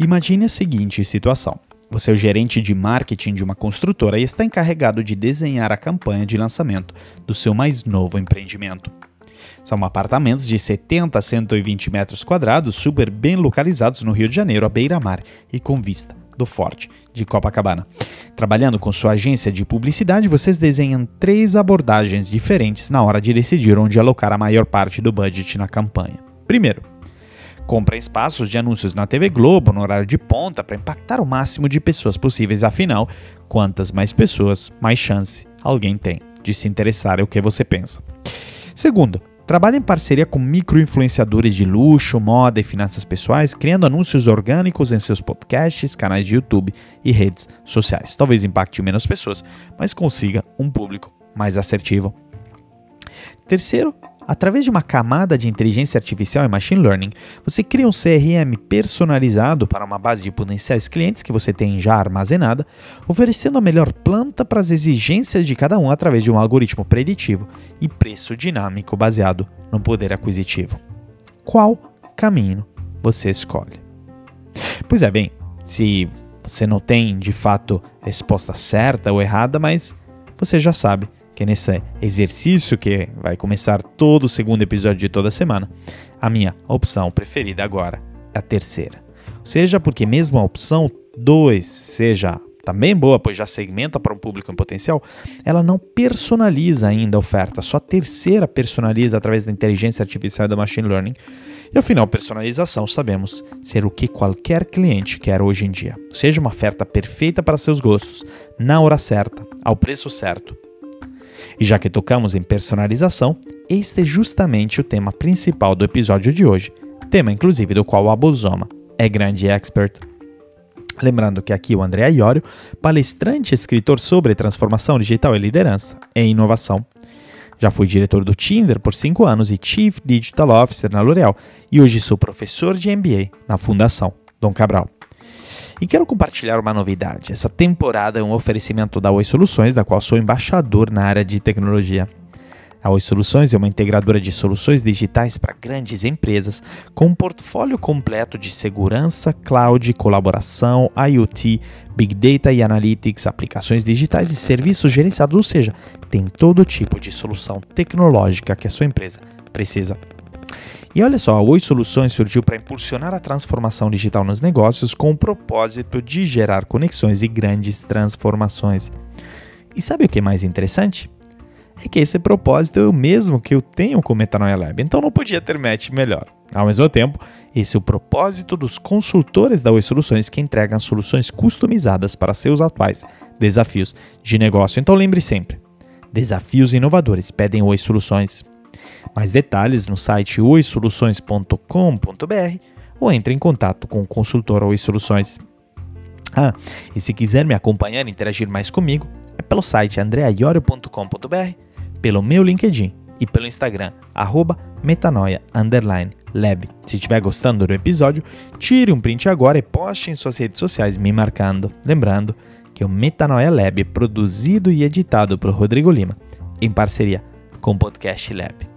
Imagine a seguinte situação. Você é o gerente de marketing de uma construtora e está encarregado de desenhar a campanha de lançamento do seu mais novo empreendimento. São apartamentos de 70 a 120 metros quadrados, super bem localizados no Rio de Janeiro, à beira-mar e com vista do Forte de Copacabana. Trabalhando com sua agência de publicidade, vocês desenham três abordagens diferentes na hora de decidir onde alocar a maior parte do budget na campanha. Primeiro, compra espaços de anúncios na TV Globo no horário de ponta para impactar o máximo de pessoas possíveis. Afinal, quantas mais pessoas, mais chance alguém tem de se interessar em o que você pensa. Segundo, trabalha em parceria com micro-influenciadores de luxo, moda e finanças pessoais, criando anúncios orgânicos em seus podcasts, canais de YouTube e redes sociais. Talvez impacte menos pessoas, mas consiga um público mais assertivo. Terceiro, Através de uma camada de inteligência artificial e machine learning, você cria um CRM personalizado para uma base de potenciais clientes que você tem já armazenada, oferecendo a melhor planta para as exigências de cada um através de um algoritmo preditivo e preço dinâmico baseado no poder aquisitivo. Qual caminho você escolhe? Pois é, bem, se você não tem de fato resposta certa ou errada, mas você já sabe que é nesse exercício que vai começar todo o segundo episódio de toda semana, a minha opção preferida agora é a terceira. Seja porque mesmo a opção 2 seja também boa, pois já segmenta para um público em potencial, ela não personaliza ainda a oferta, só a terceira personaliza através da inteligência artificial e do machine learning. E afinal, personalização sabemos ser o que qualquer cliente quer hoje em dia. Seja uma oferta perfeita para seus gostos, na hora certa, ao preço certo e já que tocamos em personalização, este é justamente o tema principal do episódio de hoje, tema inclusive do qual a Bosoma é grande expert. Lembrando que aqui o André Iorio, palestrante e escritor sobre transformação digital e liderança e inovação. Já fui diretor do Tinder por 5 anos e Chief Digital Officer na L'Oréal e hoje sou professor de MBA na Fundação Dom Cabral. E quero compartilhar uma novidade. Essa temporada é um oferecimento da Oi Soluções, da qual sou embaixador na área de tecnologia. A Oi Soluções é uma integradora de soluções digitais para grandes empresas, com um portfólio completo de segurança, cloud, colaboração, IoT, Big Data e Analytics, aplicações digitais e serviços gerenciados, ou seja, tem todo tipo de solução tecnológica que a sua empresa precisa. E olha só, a Oi Soluções surgiu para impulsionar a transformação digital nos negócios com o propósito de gerar conexões e grandes transformações. E sabe o que é mais interessante? É que esse propósito é o mesmo que eu tenho com o Metanoia Lab, então não podia ter match melhor. Ao mesmo tempo, esse é o propósito dos consultores da Oi Soluções que entregam soluções customizadas para seus atuais desafios de negócio. Então lembre sempre, desafios inovadores pedem Oi Soluções. Mais detalhes no site oisoluções.com.br ou entre em contato com o consultor Oi Soluções. Ah, e se quiser me acompanhar e interagir mais comigo, é pelo site andreaiorio.com.br, pelo meu LinkedIn e pelo Instagram, metanoia_lab. Se estiver gostando do episódio, tire um print agora e poste em suas redes sociais me marcando. Lembrando que o Metanoia Lab é produzido e editado por Rodrigo Lima, em parceria com o Podcast Lab.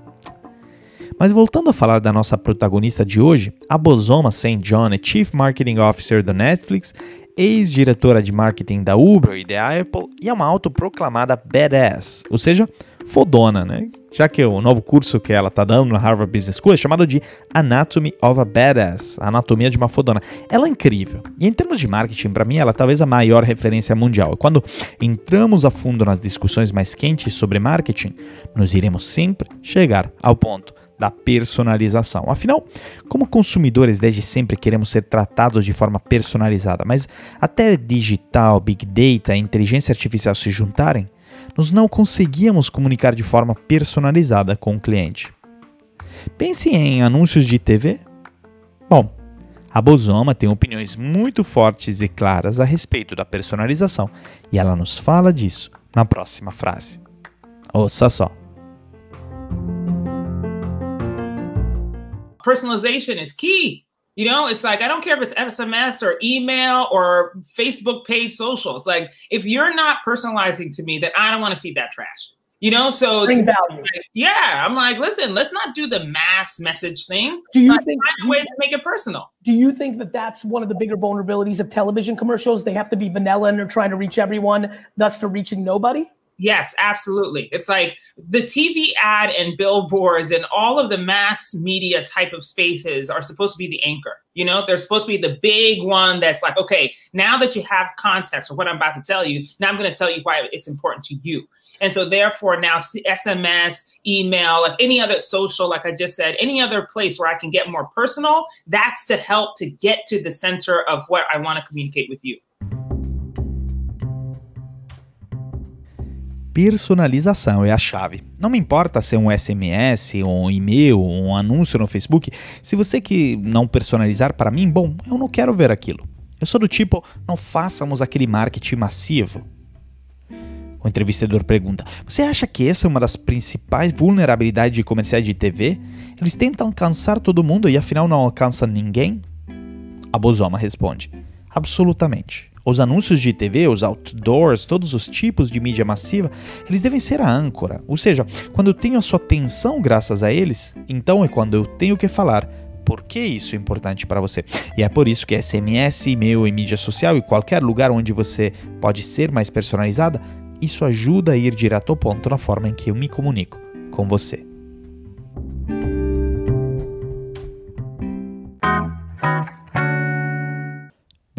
Mas voltando a falar da nossa protagonista de hoje, a Bosoma St. John é Chief Marketing Officer da Netflix, ex-diretora de marketing da Uber e da Apple e é uma autoproclamada badass, ou seja, fodona, né? Já que o novo curso que ela está dando na Harvard Business School é chamado de Anatomy of a Badass, anatomia de uma fodona. Ela é incrível. E em termos de marketing, para mim, ela é talvez a maior referência mundial. E quando entramos a fundo nas discussões mais quentes sobre marketing, nós iremos sempre chegar ao ponto da personalização. Afinal, como consumidores desde sempre queremos ser tratados de forma personalizada, mas até digital, big data e inteligência artificial se juntarem, nós não conseguíamos comunicar de forma personalizada com o cliente. Pense em anúncios de TV. Bom, a Bosoma tem opiniões muito fortes e claras a respeito da personalização e ela nos fala disso na próxima frase. Ouça só. Personalization is key. You know, it's like I don't care if it's SMS or email or Facebook paid social. It's like if you're not personalizing to me, then I don't want to see that trash. You know, so Bring to- value. yeah, I'm like, listen, let's not do the mass message thing. Do you Let's think find a way to make it personal. do you think that that's one of the bigger vulnerabilities of television commercials? They have to be vanilla and they're trying to reach everyone, thus to reaching nobody. Yes, absolutely. It's like the TV ad and billboards and all of the mass media type of spaces are supposed to be the anchor. You know, they're supposed to be the big one that's like, okay, now that you have context for what I'm about to tell you, now I'm going to tell you why it's important to you. And so, therefore, now SMS, email, like any other social, like I just said, any other place where I can get more personal, that's to help to get to the center of what I want to communicate with you. Personalização é a chave. Não me importa se é um SMS, um e-mail, um anúncio no Facebook. Se você que não personalizar para mim, bom, eu não quero ver aquilo. Eu sou do tipo, não façamos aquele marketing massivo. O entrevistador pergunta: Você acha que essa é uma das principais vulnerabilidades de comerciais de TV? Eles tentam alcançar todo mundo e afinal não alcançam ninguém? A Bozoma responde: Absolutamente. Os anúncios de TV, os outdoors, todos os tipos de mídia massiva, eles devem ser a âncora. Ou seja, quando eu tenho a sua atenção graças a eles, então é quando eu tenho que falar por que isso é importante para você. E é por isso que SMS, e-mail e mídia social e qualquer lugar onde você pode ser mais personalizada, isso ajuda a ir direto ao ponto na forma em que eu me comunico com você.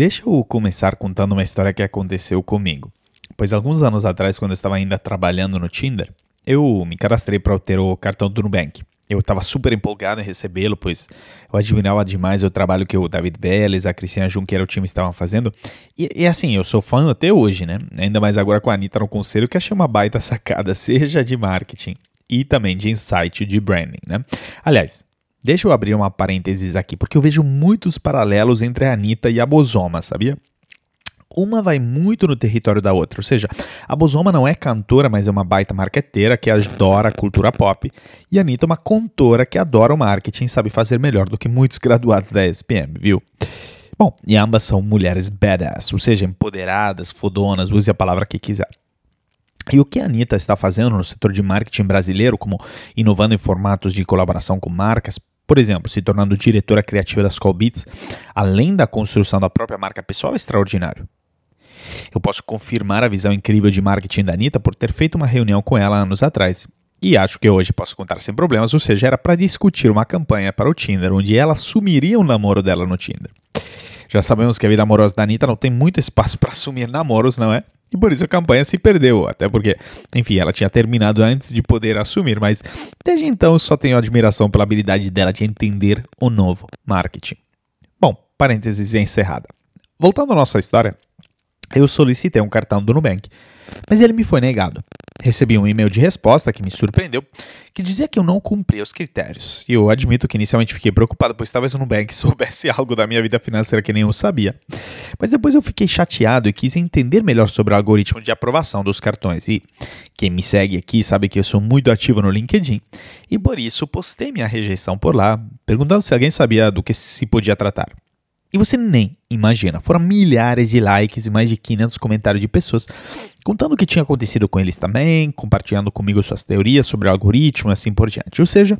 Deixa eu começar contando uma história que aconteceu comigo. Pois alguns anos atrás, quando eu estava ainda trabalhando no Tinder, eu me cadastrei para ter o cartão do Nubank. Eu estava super empolgado em recebê-lo, pois eu admirava demais o trabalho que o David Vélez, a Cristina Junqueira e o time estavam fazendo. E, e, assim, eu sou fã até hoje, né? Ainda mais agora com a Anitta no conselho, que achei uma baita sacada, seja de marketing e também de insight de branding, né? Aliás, Deixa eu abrir uma parênteses aqui, porque eu vejo muitos paralelos entre a Anitta e a Bozoma, sabia? Uma vai muito no território da outra, ou seja, a Bozoma não é cantora, mas é uma baita marqueteira que adora a cultura pop, e a Anitta é uma contora que adora o marketing e sabe fazer melhor do que muitos graduados da SPM, viu? Bom, e ambas são mulheres badass, ou seja, empoderadas, fodonas, use a palavra que quiser. E o que a Anitta está fazendo no setor de marketing brasileiro, como inovando em formatos de colaboração com marcas, por exemplo, se tornando diretora criativa das Call Beats, além da construção da própria marca pessoal, é extraordinário. Eu posso confirmar a visão incrível de marketing da Anitta por ter feito uma reunião com ela anos atrás. E acho que hoje posso contar sem problemas, ou seja, era para discutir uma campanha para o Tinder, onde ela assumiria o namoro dela no Tinder. Já sabemos que a vida amorosa da Anitta não tem muito espaço para assumir namoros, não é? E por isso a campanha se perdeu, até porque, enfim, ela tinha terminado antes de poder assumir, mas desde então só tenho admiração pela habilidade dela de entender o novo marketing. Bom, parênteses encerrada. Voltando à nossa história, eu solicitei um cartão do Nubank, mas ele me foi negado. Recebi um e-mail de resposta que me surpreendeu, que dizia que eu não cumpria os critérios. E eu admito que inicialmente fiquei preocupado, pois talvez o Nubank soubesse algo da minha vida financeira que nem eu sabia. Mas depois eu fiquei chateado e quis entender melhor sobre o algoritmo de aprovação dos cartões. E quem me segue aqui sabe que eu sou muito ativo no LinkedIn, e por isso postei minha rejeição por lá, perguntando se alguém sabia do que se podia tratar. E você nem imagina, foram milhares de likes e mais de 500 comentários de pessoas contando o que tinha acontecido com eles também, compartilhando comigo suas teorias sobre o algoritmo e assim por diante. Ou seja,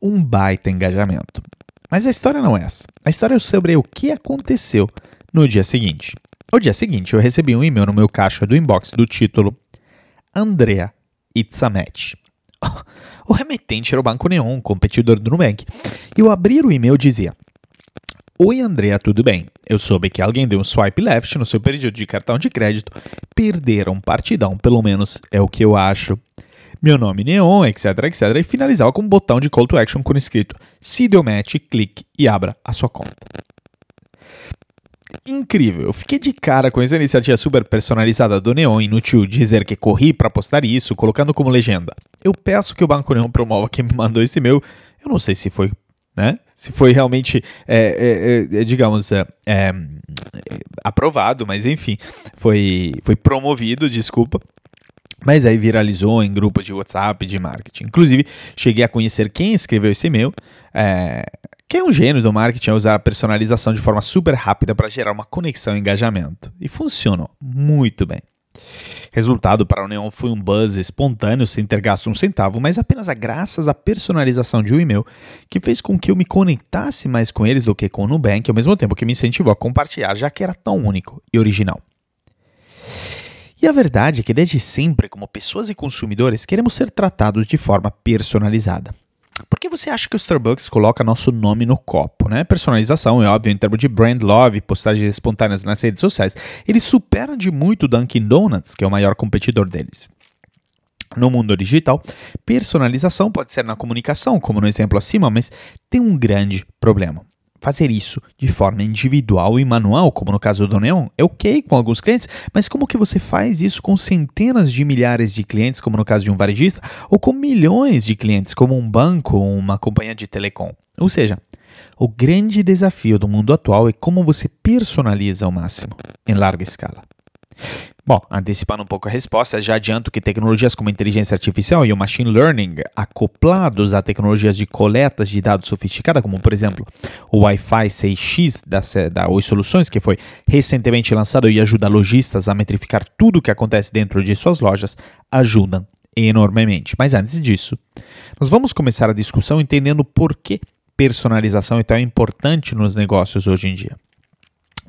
um baita engajamento. Mas a história não é essa. A história é sobre o que aconteceu no dia seguinte. No dia seguinte, eu recebi um e-mail no meu caixa do inbox do título Andrea It's. O remetente era o Banco Neon, competidor do Nubank. E ao abrir o e-mail dizia Oi, Andrea, tudo bem? Eu soube que alguém deu um swipe left no seu pedido de cartão de crédito. Perderam partidão, pelo menos é o que eu acho. Meu nome Neon, etc, etc. E finalizava com um botão de call to action com escrito Se deu match, clique e abra a sua conta. Incrível, eu fiquei de cara com essa iniciativa super personalizada do Neon, inútil dizer que corri para postar isso, colocando como legenda. Eu peço que o Banco Neon promova quem me mandou esse e-mail. Eu não sei se foi né? Se foi realmente, é, é, é, digamos, aprovado, mas enfim, foi, foi promovido, desculpa. Mas aí viralizou em grupos de WhatsApp de marketing. Inclusive, cheguei a conhecer quem escreveu esse e-mail, que é um gênio do marketing a usar a personalização de forma super rápida para gerar uma conexão e engajamento. E funcionou muito bem. Resultado para o Neon foi um buzz espontâneo sem ter gasto um centavo, mas apenas a graças à personalização de um e-mail que fez com que eu me conectasse mais com eles do que com o Nubank, ao mesmo tempo que me incentivou a compartilhar, já que era tão único e original. E a verdade é que desde sempre, como pessoas e consumidores, queremos ser tratados de forma personalizada. Por que você acha que o Starbucks coloca nosso nome no copo? Né? Personalização é óbvio, em termos de brand love, postagens espontâneas nas redes sociais, eles superam de muito o Dunkin' Donuts, que é o maior competidor deles. No mundo digital, personalização pode ser na comunicação, como no exemplo acima, mas tem um grande problema fazer isso de forma individual e manual, como no caso do Neon, é ok com alguns clientes, mas como que você faz isso com centenas de milhares de clientes, como no caso de um varejista, ou com milhões de clientes, como um banco ou uma companhia de telecom? Ou seja, o grande desafio do mundo atual é como você personaliza ao máximo, em larga escala. Bom, antecipando um pouco a resposta, já adianto que tecnologias como inteligência artificial e o machine learning, acoplados a tecnologias de coletas de dados sofisticada, como por exemplo o Wi-Fi 6X da, da Oi Soluções, que foi recentemente lançado e ajuda lojistas a metrificar tudo o que acontece dentro de suas lojas, ajudam enormemente. Mas antes disso, nós vamos começar a discussão entendendo por que personalização é tão importante nos negócios hoje em dia.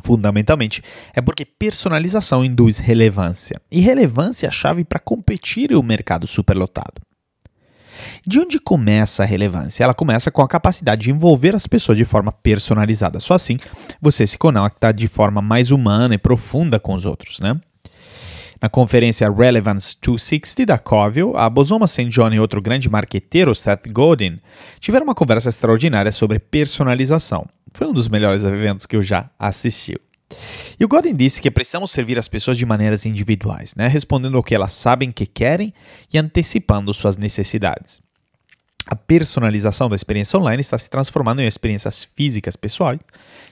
Fundamentalmente, é porque personalização induz relevância. E relevância é a chave para competir em um mercado superlotado. De onde começa a relevância? Ela começa com a capacidade de envolver as pessoas de forma personalizada. Só assim você se conecta de forma mais humana e profunda com os outros, né? Na conferência Relevance 260 da Covil, a Bosoma St. John e outro grande marqueteiro, Seth Godin, tiveram uma conversa extraordinária sobre personalização. Foi um dos melhores eventos que eu já assisti. E o Godin disse que precisamos servir as pessoas de maneiras individuais, né? respondendo ao que elas sabem que querem e antecipando suas necessidades. A personalização da experiência online está se transformando em experiências físicas pessoais,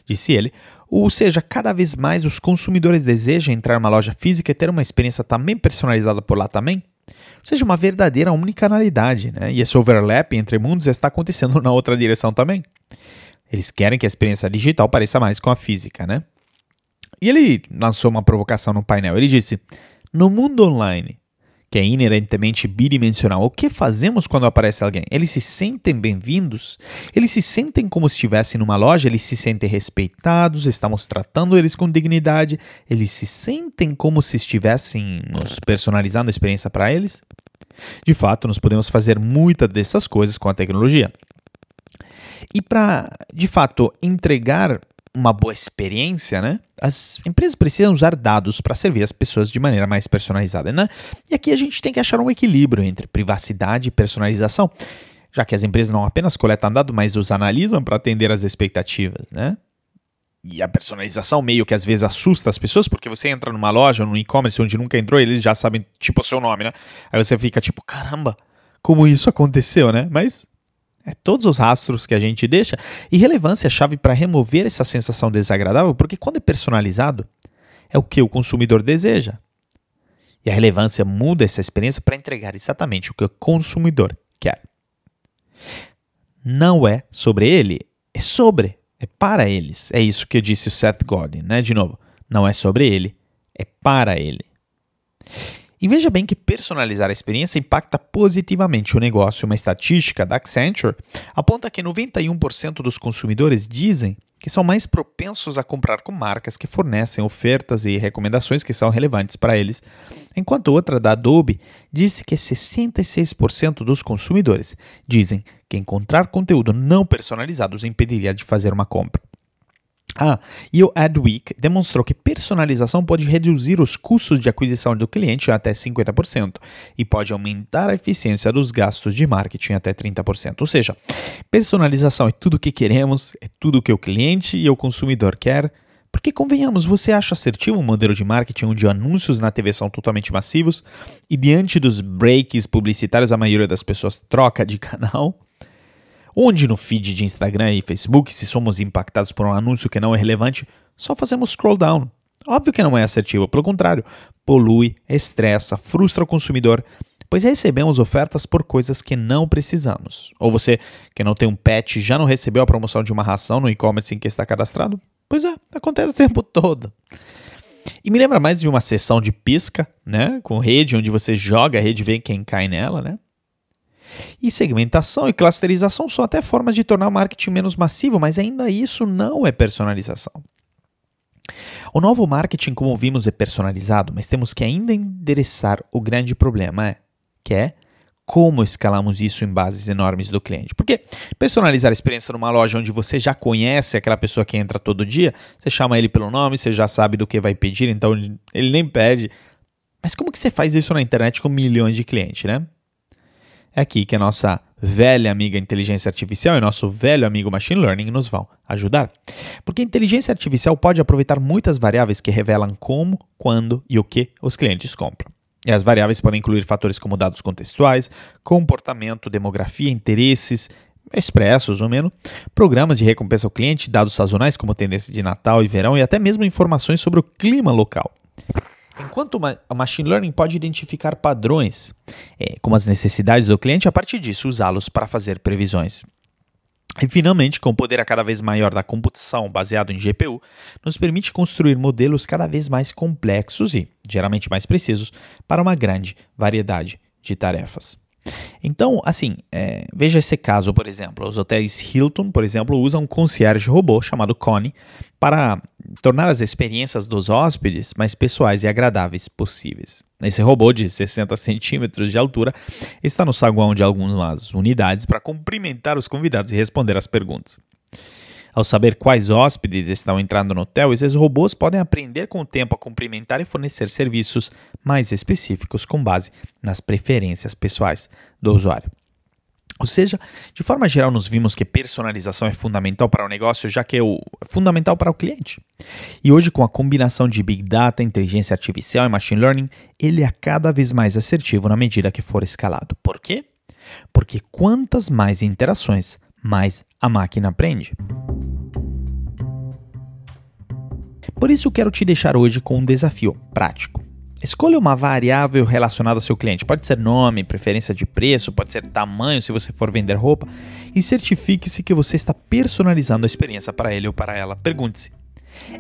disse ele, ou seja, cada vez mais os consumidores desejam entrar numa loja física e ter uma experiência também personalizada por lá também. Ou seja, uma verdadeira unicanalidade, né? E esse overlap entre mundos está acontecendo na outra direção também. Eles querem que a experiência digital pareça mais com a física, né? E ele lançou uma provocação no painel. Ele disse: No mundo online, que é inerentemente bidimensional. O que fazemos quando aparece alguém? Eles se sentem bem-vindos? Eles se sentem como se estivessem numa loja? Eles se sentem respeitados? Estamos tratando eles com dignidade? Eles se sentem como se estivéssemos personalizando a experiência para eles? De fato, nós podemos fazer muitas dessas coisas com a tecnologia. E para, de fato, entregar uma boa experiência, né? As empresas precisam usar dados para servir as pessoas de maneira mais personalizada, né? E aqui a gente tem que achar um equilíbrio entre privacidade e personalização, já que as empresas não apenas coletam dados, mas os analisam para atender às expectativas, né? E a personalização meio que às vezes assusta as pessoas, porque você entra numa loja, num e-commerce onde nunca entrou, eles já sabem, tipo, o seu nome, né? Aí você fica tipo, caramba, como isso aconteceu, né? Mas é todos os rastros que a gente deixa. E relevância é chave para remover essa sensação desagradável, porque quando é personalizado, é o que o consumidor deseja. E a relevância muda essa experiência para entregar exatamente o que o consumidor quer. Não é sobre ele, é sobre, é para eles. É isso que disse o Seth Godin, né? De novo, não é sobre ele, é para ele. E veja bem que personalizar a experiência impacta positivamente o negócio. Uma estatística da Accenture aponta que 91% dos consumidores dizem que são mais propensos a comprar com marcas que fornecem ofertas e recomendações que são relevantes para eles, enquanto outra da Adobe disse que 66% dos consumidores dizem que encontrar conteúdo não personalizado os impediria de fazer uma compra. Ah, e o Adweek demonstrou que personalização pode reduzir os custos de aquisição do cliente até 50% e pode aumentar a eficiência dos gastos de marketing até 30%. Ou seja, personalização é tudo o que queremos, é tudo o que o cliente e o consumidor quer. Porque, convenhamos, você acha assertivo um modelo de marketing onde anúncios na TV são totalmente massivos e diante dos breaks publicitários a maioria das pessoas troca de canal? Onde no feed de Instagram e Facebook, se somos impactados por um anúncio que não é relevante, só fazemos scroll down. Óbvio que não é assertivo, pelo contrário, polui, estressa, frustra o consumidor, pois recebemos ofertas por coisas que não precisamos. Ou você, que não tem um pet, já não recebeu a promoção de uma ração no e-commerce em que está cadastrado? Pois é, acontece o tempo todo. E me lembra mais de uma sessão de pisca, né? Com rede, onde você joga a rede e vê quem cai nela, né? E segmentação e clusterização são até formas de tornar o marketing menos massivo, mas ainda isso não é personalização. O novo marketing, como vimos, é personalizado, mas temos que ainda endereçar o grande problema, é, que é como escalamos isso em bases enormes do cliente. Porque personalizar a experiência numa loja onde você já conhece aquela pessoa que entra todo dia, você chama ele pelo nome, você já sabe do que vai pedir, então ele nem pede. Mas como que você faz isso na internet com milhões de clientes, né? É aqui que a nossa velha amiga inteligência artificial e nosso velho amigo machine learning nos vão ajudar. Porque a inteligência artificial pode aproveitar muitas variáveis que revelam como, quando e o que os clientes compram. E as variáveis podem incluir fatores como dados contextuais, comportamento, demografia, interesses, expressos ou menos, programas de recompensa ao cliente, dados sazonais como tendência de Natal e verão e até mesmo informações sobre o clima local. Enquanto o machine learning pode identificar padrões, é, como as necessidades do cliente, a partir disso usá-los para fazer previsões. E finalmente, com o poder cada vez maior da computação baseado em GPU, nos permite construir modelos cada vez mais complexos e, geralmente mais precisos, para uma grande variedade de tarefas. Então, assim, é, veja esse caso, por exemplo. Os hotéis Hilton, por exemplo, usam um concierge robô chamado Connie para tornar as experiências dos hóspedes mais pessoais e agradáveis possíveis. Esse robô de 60 centímetros de altura está no saguão de algumas unidades para cumprimentar os convidados e responder às perguntas. Ao saber quais hóspedes estão entrando no hotel, esses robôs podem aprender com o tempo a cumprimentar e fornecer serviços mais específicos com base nas preferências pessoais do usuário. Ou seja, de forma geral, nos vimos que personalização é fundamental para o negócio, já que é, o, é fundamental para o cliente. E hoje, com a combinação de Big Data, inteligência artificial e machine learning, ele é cada vez mais assertivo na medida que for escalado. Por quê? Porque quantas mais interações, mais a máquina aprende. Por isso quero te deixar hoje com um desafio prático. Escolha uma variável relacionada ao seu cliente. Pode ser nome, preferência de preço, pode ser tamanho se você for vender roupa. E certifique-se que você está personalizando a experiência para ele ou para ela. Pergunte-se: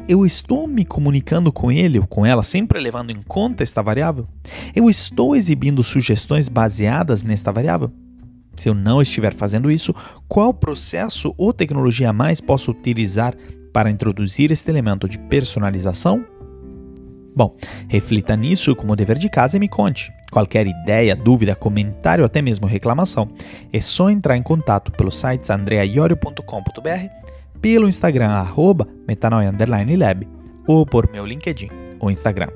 eu estou me comunicando com ele ou com ela sempre levando em conta esta variável? Eu estou exibindo sugestões baseadas nesta variável? Se eu não estiver fazendo isso, qual processo ou tecnologia mais posso utilizar para introduzir este elemento de personalização? Bom, reflita nisso como dever de casa e me conte. Qualquer ideia, dúvida, comentário, até mesmo reclamação, é só entrar em contato pelo site andreaiorio.com.br, pelo Instagram arroba metanoia_lab ou por meu LinkedIn ou Instagram.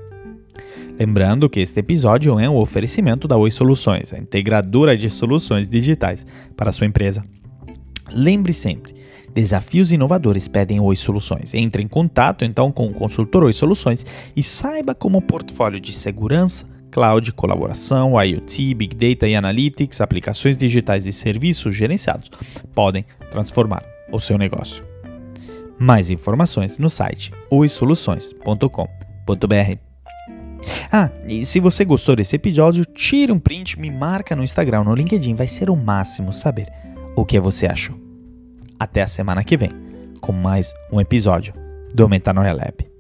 Lembrando que este episódio é um oferecimento da Oi Soluções, a integradora de soluções digitais para a sua empresa. Lembre sempre, desafios inovadores pedem Oi Soluções. Entre em contato então com o consultor Oi Soluções e saiba como o portfólio de segurança, cloud, colaboração, IoT, Big Data e Analytics, aplicações digitais e serviços gerenciados podem transformar o seu negócio. Mais informações no site oisoluções.com.br. Ah, e se você gostou desse episódio, tire um print, me marca no Instagram, no LinkedIn, vai ser o máximo saber o que você achou. Até a semana que vem, com mais um episódio do Metanoia Lab.